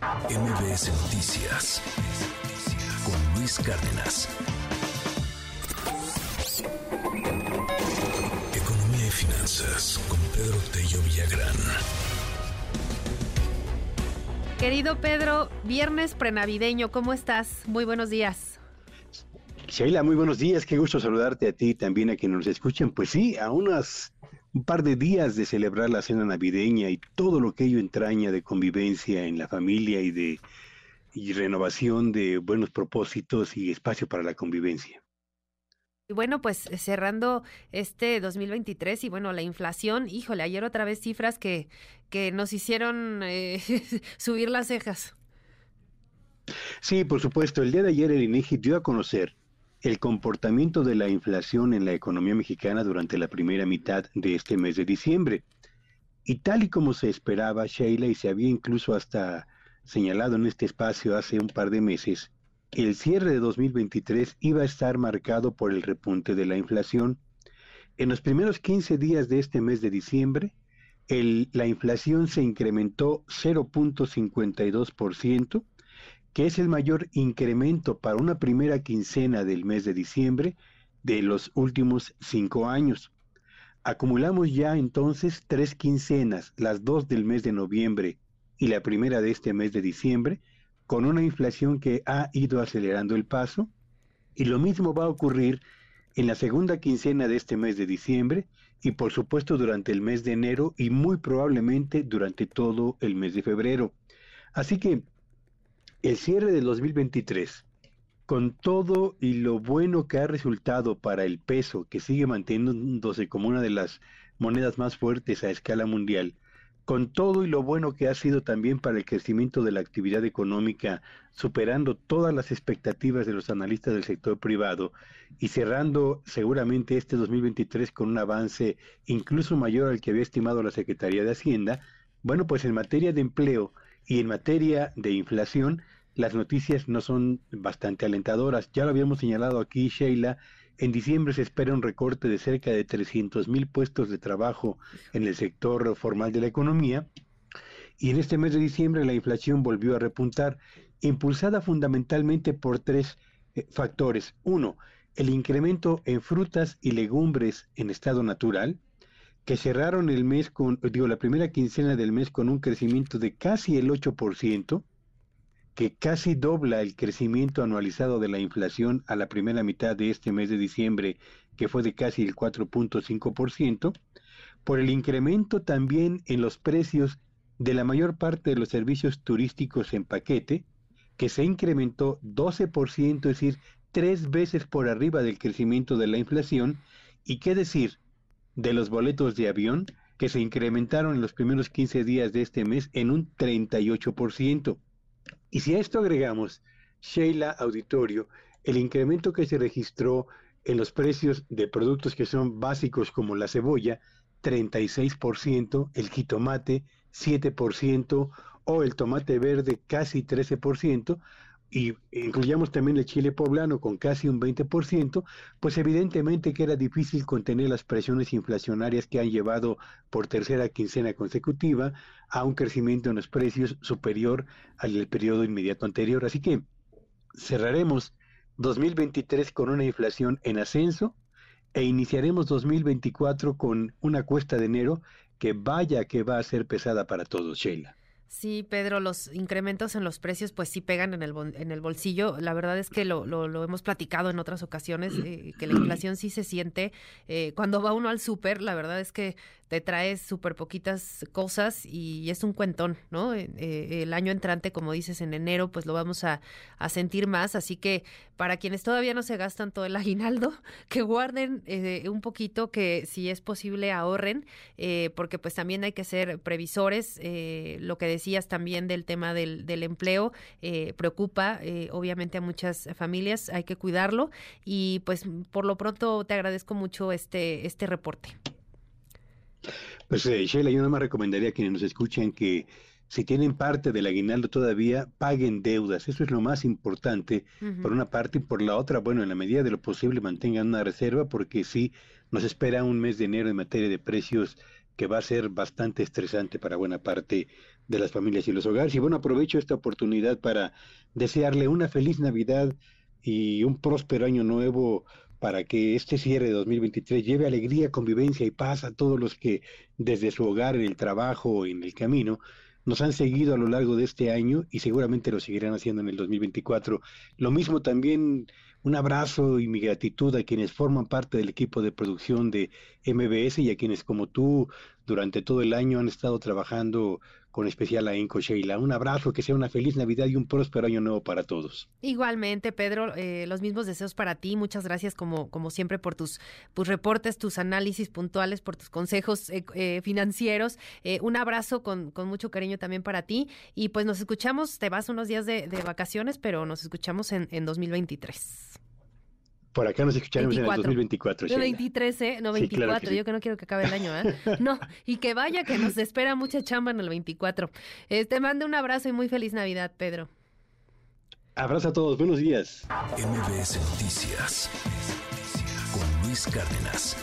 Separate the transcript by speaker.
Speaker 1: MBS Noticias con Luis Cárdenas. Economía y finanzas con Pedro Tello Villagrán.
Speaker 2: Querido Pedro, viernes prenavideño, ¿cómo estás? Muy buenos días.
Speaker 3: Sheila, muy buenos días, qué gusto saludarte a ti y también a quienes nos escuchen. Pues sí, a unas un par de días de celebrar la cena navideña y todo lo que ello entraña de convivencia en la familia y de y renovación de buenos propósitos y espacio para la convivencia.
Speaker 2: Y bueno, pues cerrando este 2023 y bueno, la inflación, híjole, ayer otra vez cifras que, que nos hicieron eh, subir las cejas.
Speaker 3: Sí, por supuesto, el día de ayer el INEGI dio a conocer el comportamiento de la inflación en la economía mexicana durante la primera mitad de este mes de diciembre. Y tal y como se esperaba, Sheila, y se había incluso hasta señalado en este espacio hace un par de meses, el cierre de 2023 iba a estar marcado por el repunte de la inflación. En los primeros 15 días de este mes de diciembre, la inflación se incrementó 0.52%, que es el mayor incremento para una primera quincena del mes de diciembre de los últimos cinco años. Acumulamos ya entonces tres quincenas, las dos del mes de noviembre y la primera de este mes de diciembre, con una inflación que ha ido acelerando el paso y lo mismo va a ocurrir en la segunda quincena de este mes de diciembre y por supuesto durante el mes de enero y muy probablemente durante todo el mes de febrero. Así que el cierre del 2023, con todo y lo bueno que ha resultado para el peso, que sigue manteniéndose como una de las monedas más fuertes a escala mundial, con todo y lo bueno que ha sido también para el crecimiento de la actividad económica, superando todas las expectativas de los analistas del sector privado y cerrando seguramente este 2023 con un avance incluso mayor al que había estimado la Secretaría de Hacienda, bueno, pues en materia de empleo y en materia de inflación, las noticias no son bastante alentadoras. Ya lo habíamos señalado aquí, Sheila, en diciembre se espera un recorte de cerca de 300 mil puestos de trabajo en el sector formal de la economía. Y en este mes de diciembre la inflación volvió a repuntar, impulsada fundamentalmente por tres eh, factores. Uno, el incremento en frutas y legumbres en estado natural, que cerraron el mes con, digo, la primera quincena del mes con un crecimiento de casi el 8%, que casi dobla el crecimiento anualizado de la inflación a la primera mitad de este mes de diciembre, que fue de casi el 4.5%, por el incremento también en los precios de la mayor parte de los servicios turísticos en paquete, que se incrementó 12%, es decir, tres veces por arriba del crecimiento de la inflación, y qué decir de los boletos de avión, que se incrementaron en los primeros 15 días de este mes en un 38%. Y si a esto agregamos, Sheila Auditorio, el incremento que se registró en los precios de productos que son básicos como la cebolla, 36%, el jitomate, 7%, o el tomate verde, casi 13%, y incluyamos también el chile poblano con casi un 20%, pues evidentemente que era difícil contener las presiones inflacionarias que han llevado por tercera quincena consecutiva a un crecimiento en los precios superior al del periodo inmediato anterior. Así que cerraremos 2023 con una inflación en ascenso e iniciaremos 2024 con una cuesta de enero que vaya que va a ser pesada para todos, Sheila.
Speaker 2: Sí, Pedro, los incrementos en los precios pues sí pegan en el, en el bolsillo. La verdad es que lo, lo, hemos platicado en otras ocasiones, eh, que la inflación sí se siente. Eh, cuando va uno al súper, la verdad es que te traes súper poquitas cosas y es un cuentón, ¿no? Eh, el año entrante, como dices, en enero, pues lo vamos a, a, sentir más. Así que para quienes todavía no se gastan todo el aguinaldo, que guarden un poquito, que si es posible ahorren, porque pues también hay que ser previsores. lo que decías también del tema del, del empleo, eh, preocupa eh, obviamente a muchas familias, hay que cuidarlo y pues por lo pronto te agradezco mucho este, este reporte.
Speaker 3: Pues eh, Sheila, yo nada más recomendaría a quienes nos escuchen que si tienen parte del aguinaldo todavía, paguen deudas. Eso es lo más importante, por una parte, y por la otra, bueno, en la medida de lo posible mantengan una reserva, porque sí, nos espera un mes de enero en materia de precios que va a ser bastante estresante para buena parte de las familias y los hogares. Y bueno, aprovecho esta oportunidad para desearle una feliz Navidad y un próspero año nuevo para que este cierre de 2023 lleve alegría, convivencia y paz a todos los que desde su hogar, en el trabajo, en el camino, nos han seguido a lo largo de este año y seguramente lo seguirán haciendo en el 2024. Lo mismo también un abrazo y mi gratitud a quienes forman parte del equipo de producción de MBS y a quienes como tú durante todo el año han estado trabajando con especial a Inco Sheila. Un abrazo, que sea una feliz Navidad y un próspero año nuevo para todos.
Speaker 2: Igualmente, Pedro, eh, los mismos deseos para ti. Muchas gracias, como, como siempre, por tus, tus reportes, tus análisis puntuales, por tus consejos eh, eh, financieros. un abrazo con, con, mucho cariño también para ti. Y pues nos escuchamos, te vas unos días de, de vacaciones, pero nos escuchamos en, en 2023.
Speaker 3: Por acá nos escucharemos en el 2024.
Speaker 2: No 23, ¿eh? No 24. Yo que no quiero que acabe el año, ¿eh? No, y que vaya, que nos espera mucha chamba en el 24. Eh, te mando un abrazo y muy feliz Navidad, Pedro.
Speaker 3: Abrazo a todos, buenos días.
Speaker 1: MBS Noticias con Luis Cárdenas.